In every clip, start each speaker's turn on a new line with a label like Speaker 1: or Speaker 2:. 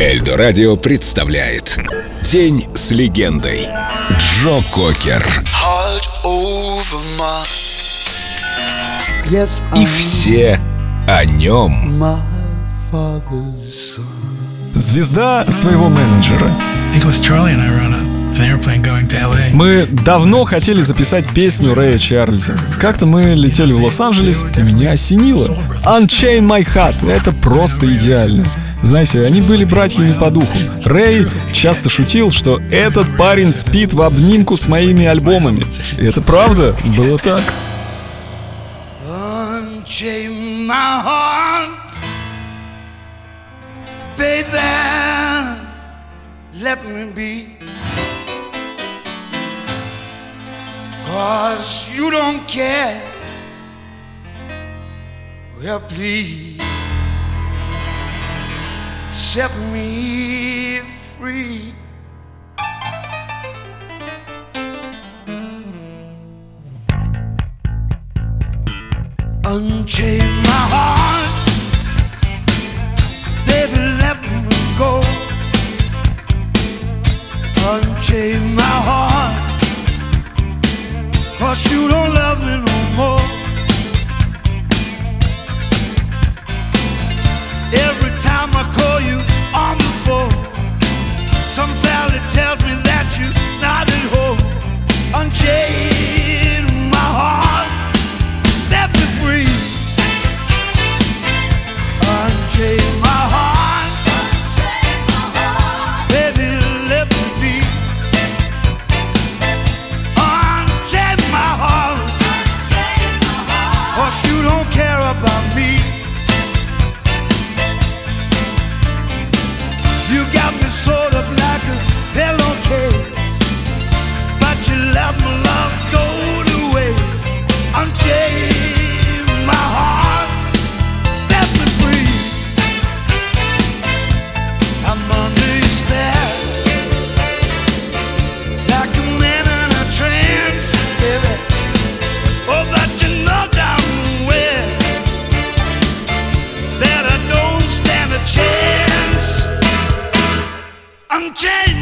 Speaker 1: Эльдо Радио представляет День с легендой. Джо Кокер. И все о нем.
Speaker 2: Звезда своего менеджера. Мы давно хотели записать песню Рэя Чарльза. Как-то мы летели в Лос-Анджелес, и меня осенило. Unchain My Heart — это просто идеально. Знаете, они были братьями по духу. Рэй часто шутил, что этот парень спит в обнимку с моими альбомами. И это правда, было так. Cause you don't care. Well, please set me free. Unchain my heart, Angel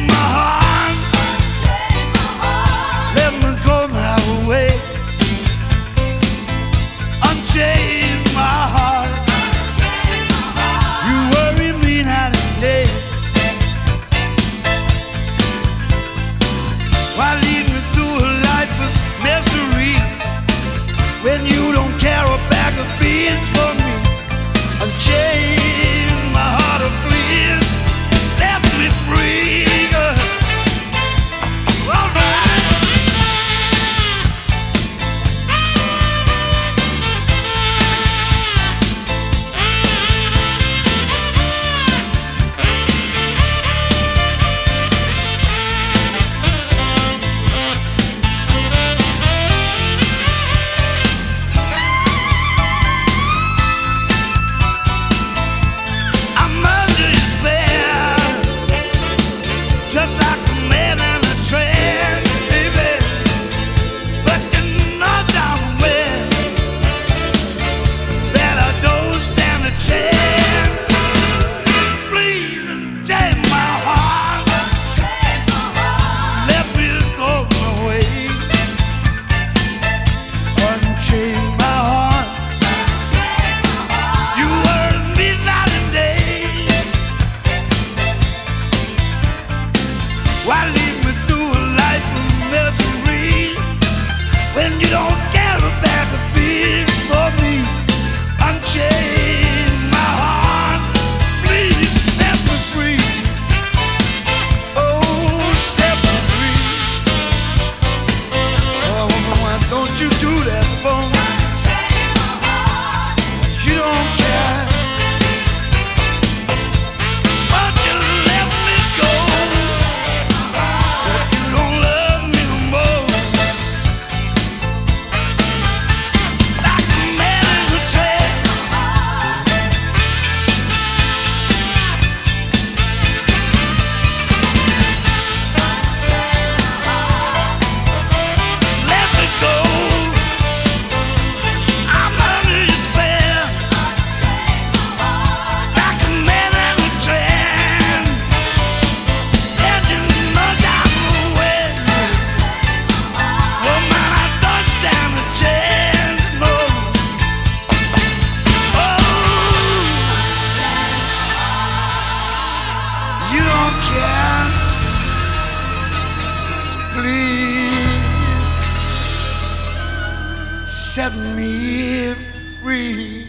Speaker 2: set me free.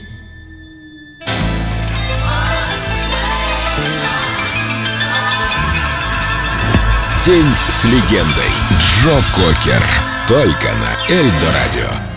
Speaker 1: День с легендой. Джо Кокер. Только на Эльдо Радио.